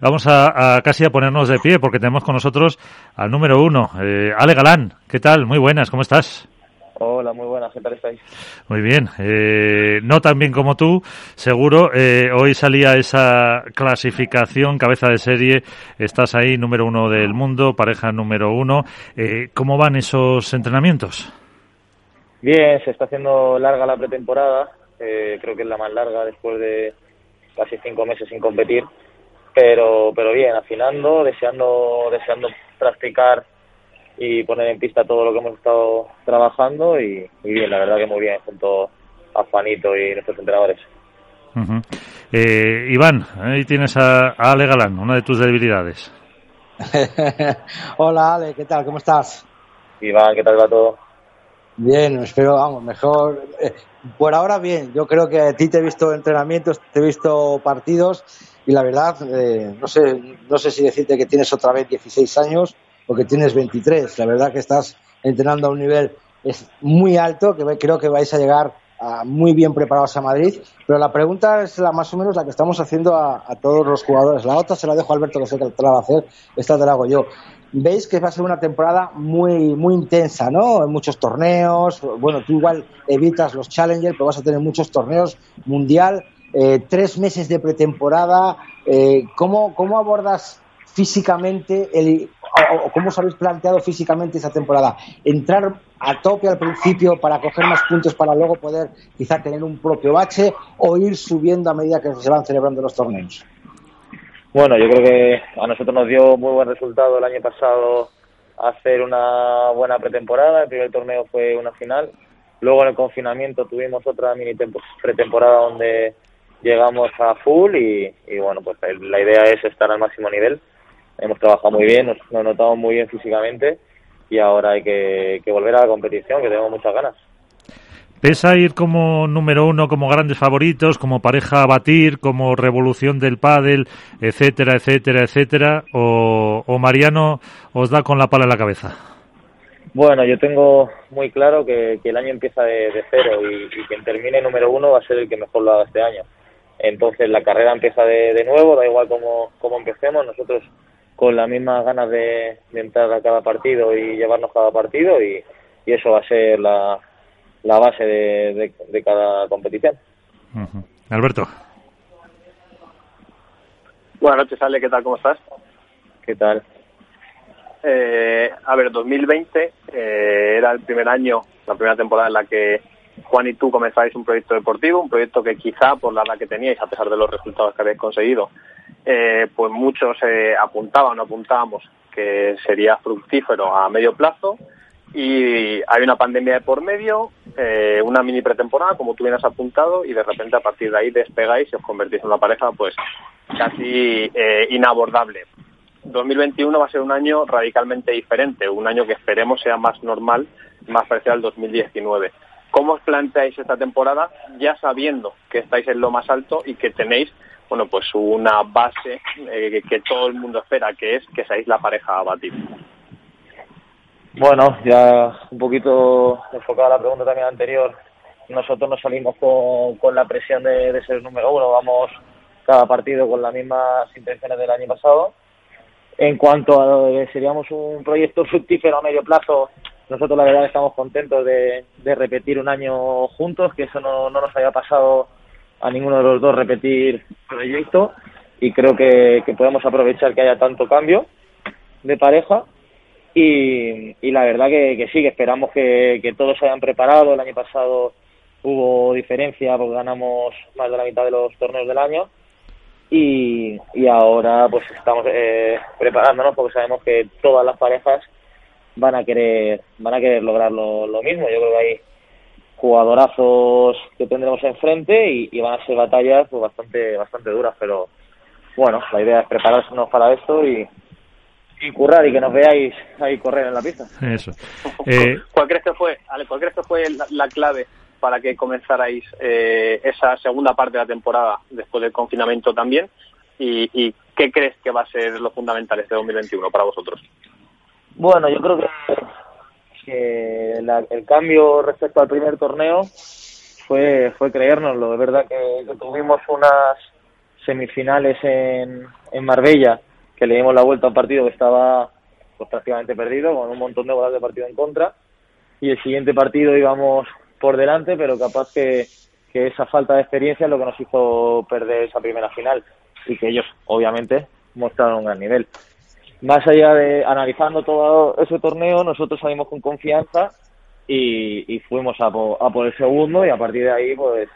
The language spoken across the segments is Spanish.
Vamos a, casi a ponernos de pie porque tenemos con nosotros al número uno, eh, Ale Galán. ¿Qué tal? Muy buenas, ¿cómo estás? Hola, muy buenas, ¿qué tal estáis? Muy bien, eh, no tan bien como tú, seguro. Eh, hoy salía esa clasificación, cabeza de serie, estás ahí, número uno del mundo, pareja número uno. ¿Cómo van esos entrenamientos? Bien, se está haciendo larga la pretemporada, creo que es la más larga después de casi cinco meses sin competir pero pero bien afinando deseando deseando practicar y poner en pista todo lo que hemos estado trabajando y, bien la verdad que muy bien junto a Juanito y nuestros entrenadores. Eh, Iván ahí tienes a, Ale Galán una de tus debilidades. Hola Ale qué tal cómo estás Iván qué tal va todo Bien, espero, vamos, mejor. Eh, por ahora bien, yo creo que a ti te he visto entrenamientos, te he visto partidos y la verdad, eh, no, sé, no sé si decirte que tienes otra vez 16 años o que tienes 23. La verdad que estás entrenando a un nivel es muy alto, que creo que vais a llegar muy bien preparados a Madrid. Pero la pregunta es la más o menos la que estamos haciendo a, todos los jugadores. La otra se la dejo a Alberto, que sé que la va a hacer. Esta te la hago yo. Veis que va a ser una temporada muy, muy intensa, ¿no? En muchos torneos. Bueno, tú igual evitas los Challengers, pero vas a tener muchos torneos mundial. Eh, tres meses de pretemporada. Eh, ¿cómo, ¿Cómo abordas físicamente el, o, cómo os habéis planteado físicamente esa temporada? ¿Entrar a tope al principio para coger más puntos para luego poder quizá tener un propio bache o ir subiendo a medida que se van celebrando los torneos? Bueno, yo creo que a nosotros nos dio muy buen resultado el año pasado hacer una buena pretemporada. El primer torneo fue una final. Luego en el confinamiento tuvimos otra mini pretemporada donde llegamos a full y, bueno, pues la idea es estar al máximo nivel. Hemos trabajado muy bien, nos, nos notamos muy bien físicamente y ahora hay que, volver a la competición, que tenemos muchas ganas. ¿Pesa ir como número uno, como grandes favoritos, como pareja a batir, como revolución del pádel, etcétera, etcétera, etcétera? ¿O, Mariano os da con la pala en la cabeza? Bueno, yo tengo muy claro que, el año empieza de, cero y, y, quien termine número uno va a ser el que mejor lo haga este año. Entonces la carrera empieza de, nuevo, da igual cómo, cómo empecemos, nosotros con las mismas ganas de, entrar a cada partido y llevarnos cada partido y, eso va a ser la, la base de, de, cada competición. Alberto. Buenas noches, Ale, ¿qué tal? ¿Cómo estás? ¿Qué tal? Eh, a ver, 2020 eh, era el primer año, la primera temporada en la que Juan y tú comenzáis un proyecto deportivo, un proyecto que quizá por la edad que teníais, a pesar de los resultados que habéis conseguido, eh, pues muchos eh, apuntaban o apuntábamos que sería fructífero a medio plazo y hay una pandemia de por medio, eh, una mini pretemporada, como tú bien has apuntado, y de repente a partir de ahí despegáis y os convertís en una pareja pues casi inabordable. 2021 va a ser un año radicalmente diferente, un año que esperemos sea más normal, más parecido al 2019. ¿Cómo os planteáis esta temporada ya sabiendo que estáis en lo más alto y que tenéis bueno, pues una base eh, que todo el mundo espera, que es que seáis la pareja a batir? Bueno, ya un poquito enfocada la pregunta también anterior, nosotros nos salimos con, la presión de, de, ser número uno, vamos cada partido con las mismas intenciones del año pasado. En cuanto a que seríamos un proyecto fructífero a medio plazo, nosotros la verdad estamos contentos de, repetir un año juntos, que eso no, nos haya pasado a ninguno de los dos repetir proyecto y creo que, podemos aprovechar que haya tanto cambio de pareja y, la verdad que, sí, que esperamos que, todos se hayan preparado. El año pasado hubo diferencia porque ganamos más de la mitad de los torneos del año y, ahora pues estamos eh, preparándonos porque sabemos que todas las parejas van a querer van a querer lograr lo, mismo. Yo creo que hay jugadorazos que tendremos enfrente y, y van a ser batallas pues, bastante bastante duras, pero bueno, la idea es prepararnos para esto y, y currar y que nos veáis ahí correr en la pista. Eso. Eh... ¿Cuál crees que fue, Ale, cuál crees que fue la, clave para que comenzarais eh, esa segunda parte de la temporada después del confinamiento también? ¿Y, ¿Y qué crees que va a ser lo fundamental este 2021 para vosotros? Bueno, yo creo que, el cambio respecto al primer torneo fue, fue creérnoslo. De verdad que, tuvimos unas semifinales en, en Marbella, que le dimos la vuelta a un partido que estaba pues, prácticamente perdido, con un montón de goles de partido en contra, y el siguiente partido íbamos por delante, pero capaz que, que esa falta de experiencia es lo que nos hizo perder esa primera final, y que ellos, obviamente, mostraron un gran nivel. Más allá de analizando todo ese torneo, nosotros salimos con confianza y, fuimos a por, a por el segundo y a partir de ahí, pues,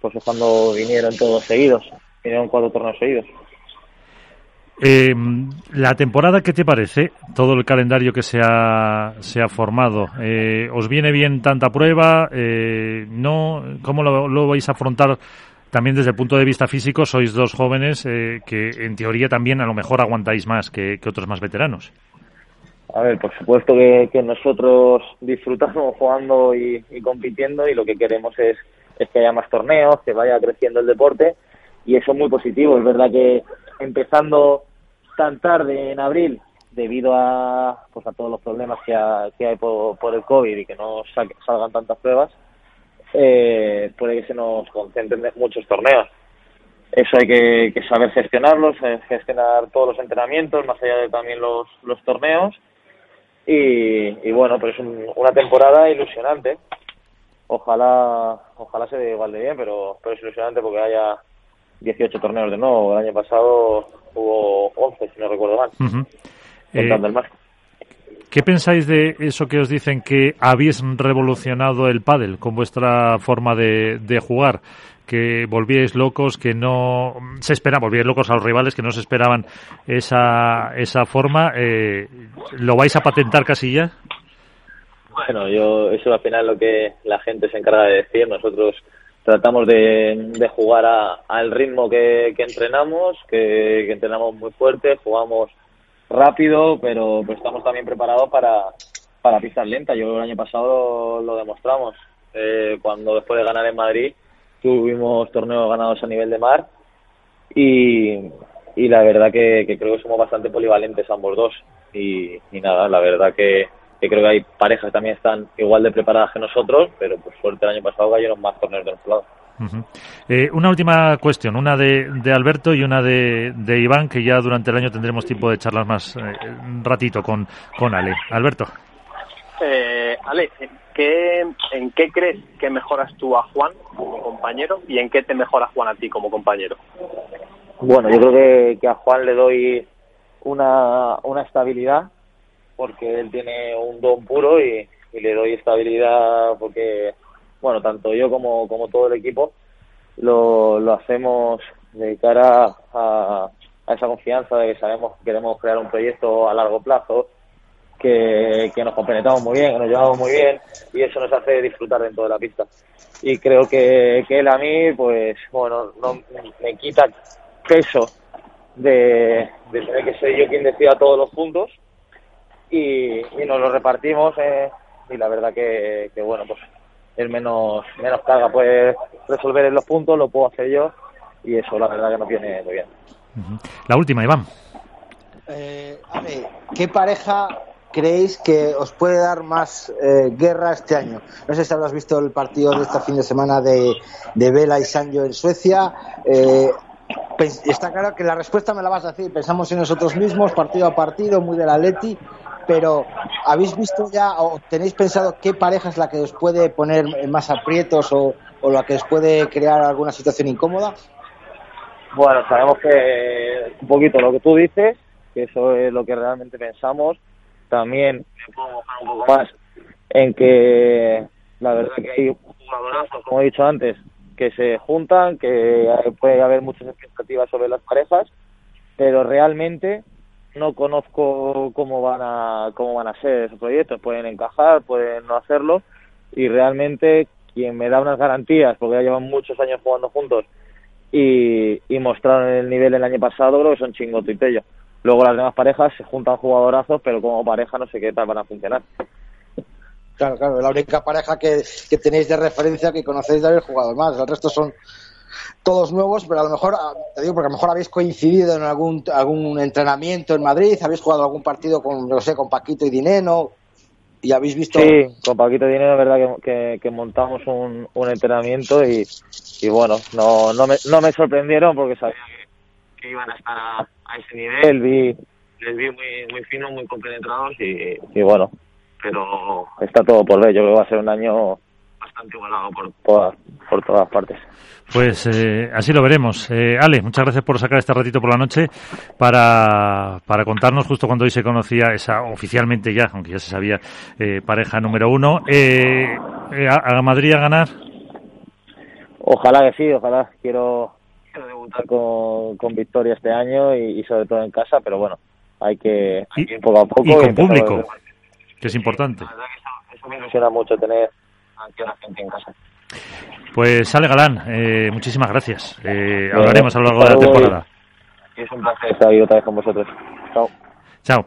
pues es cuando vinieron todos seguidos, vinieron cuatro torneos seguidos. Eh, la temporada, ¿qué te parece? Todo el calendario que se ha, se ha formado. Eh, ¿Os viene bien tanta prueba? Eh, ¿No? ¿Cómo lo, vais a afrontar también desde el punto de vista físico? Sois dos jóvenes eh, que en teoría también a lo mejor aguantáis más que, que otros más veteranos. A ver, por supuesto que, nosotros disfrutamos jugando y, y, compitiendo y lo que queremos es, es que haya más torneos, que vaya creciendo el deporte y eso es muy positivo. Es verdad que empezando tan tarde en abril debido a pues a todos los problemas que, ha, que hay por, por, el COVID y que no salgan tantas pruebas, eh, puede que se nos concentren muchos torneos. Eso hay que, que saber gestionarlos, eh, gestionar todos los entrenamientos, más allá de también los, los torneos. Y, y bueno, pues es un, una temporada ilusionante. Ojalá ojalá se dé igual de bien, pero, pero es ilusionante porque haya 18 torneos de nuevo. El año pasado hubo 11, si no recuerdo mal. Uh -huh. eh, el más. ¿Qué pensáis de eso que os dicen que habéis revolucionado el pádel con vuestra forma de, jugar? que volvíais locos, que no se esperaban, volvíais locos a los rivales que no se esperaban esa, esa forma. Eh, ¿Lo vais a patentar casi ya? Bueno, yo eso al final lo que la gente se encarga de decir. Nosotros tratamos de, de jugar al ritmo que, entrenamos, que, entrenamos muy fuerte, jugamos rápido, pero, pero estamos también preparados para, para pistas lentas. Yo el año pasado lo, demostramos. Eh, cuando después de ganar en Madrid tuvimos torneos ganados a nivel de mar y, y la verdad que, creo que somos bastante polivalentes ambos dos. Y, nada, la verdad que, que creo que hay parejas que también están igual de preparadas que nosotros, pero por suerte el año pasado cayeron más torneos de nuestro lado. Uh -huh. eh, una última cuestión, una de, de Alberto y una de, de, Iván, que ya durante el año tendremos tiempo de charlar más eh, un ratito con, con Ale. Alberto. Eh, Ale, ¿qué, ¿en qué crees que mejoras tú a Juan como compañero y en qué te mejora Juan a ti como compañero? Bueno, yo creo que, que a Juan le doy una, una estabilidad porque él tiene un don puro y, y, le doy estabilidad porque, bueno, tanto yo como, como todo el equipo lo, lo hacemos de cara a, a esa confianza de que sabemos que queremos crear un proyecto a largo plazo, que, que nos compenetramos muy bien, que nos llevamos muy bien y eso nos hace disfrutar dentro de la pista. Y creo que, que él a mí, pues, bueno, no, me quita peso de, de tener que ser yo quien decida todos los puntos y, y nos lo repartimos eh, y la verdad que, que bueno pues el menos menos carga puede resolver en los puntos lo puedo hacer yo y eso la verdad que nos viene muy bien la última Iván eh, a ver, ¿qué pareja creéis que os puede dar más eh, guerra este año? No sé si habrás visto el partido de este fin de semana de, de Vela y Sancho en Suecia. Eh, está claro que la respuesta me la vas a decir. Pensamos en nosotros mismos, partido a partido, muy de la Leti pero ¿habéis visto ya o tenéis pensado qué pareja es la que os puede poner más aprietos o, la que os puede crear alguna situación incómoda? Bueno, sabemos que un poquito lo que tú dices, que eso es lo que realmente pensamos. También me puedo mojar un poco más en que la verdad que hay jugadorazos, como he dicho antes, que se juntan, que puede haber muchas expectativas sobre las parejas, pero realmente no conozco cómo van a cómo van a ser esos proyectos. Pueden encajar pueden no hacerlo. Y realmente quien me da unas garantías porque ya llevan muchos años jugando juntos y, y mostraron el nivel el año pasado creo que son Chingoto y Tello. Luego las demás parejas se juntan jugadorazos pero como pareja no sé qué tal van a funcionar. Claro, claro, la única pareja que, que tenéis de referencia que conocéis de haber jugado más, el resto son todos nuevos, pero a lo mejor, te digo, porque a lo mejor habéis coincidido en algún, algún entrenamiento en Madrid, habéis jugado algún partido con, no sé, con Paquito y Dineno, y habéis visto... Sí, con Paquito y Dineno es verdad que, que, que montamos un, un, entrenamiento y, y bueno, no, no, me, no me sorprendieron porque sabía que iban a estar a, ese nivel, vi, les vi muy, muy finos, muy compenetrados y, y bueno, pero está todo por ver. Yo creo que va a ser un año igualado por, por, por todas partes. Pues eh, así lo veremos. Eh, Ale, muchas gracias por sacar este ratito por la noche para, para contarnos justo cuando hoy se conocía esa oficialmente ya, aunque ya se sabía, eh, pareja número uno. Eh, eh, ¿A, a Madrid a ganar? Ojalá que sí, ojalá. Quiero, quiero debutar con, con victoria este año y, y sobre todo en casa, pero bueno, hay que, hay Y- que ir poco a poco. y con público. Que es importante. La verdad que eso, eso me ilusiona mucho tener aquí a la gente en casa. Pues Ale Galán, eh, muchísimas gracias. Eh, hablaremos a lo largo de la temporada. Y es un placer estar ahí otra vez con vosotros. Chao. Chao.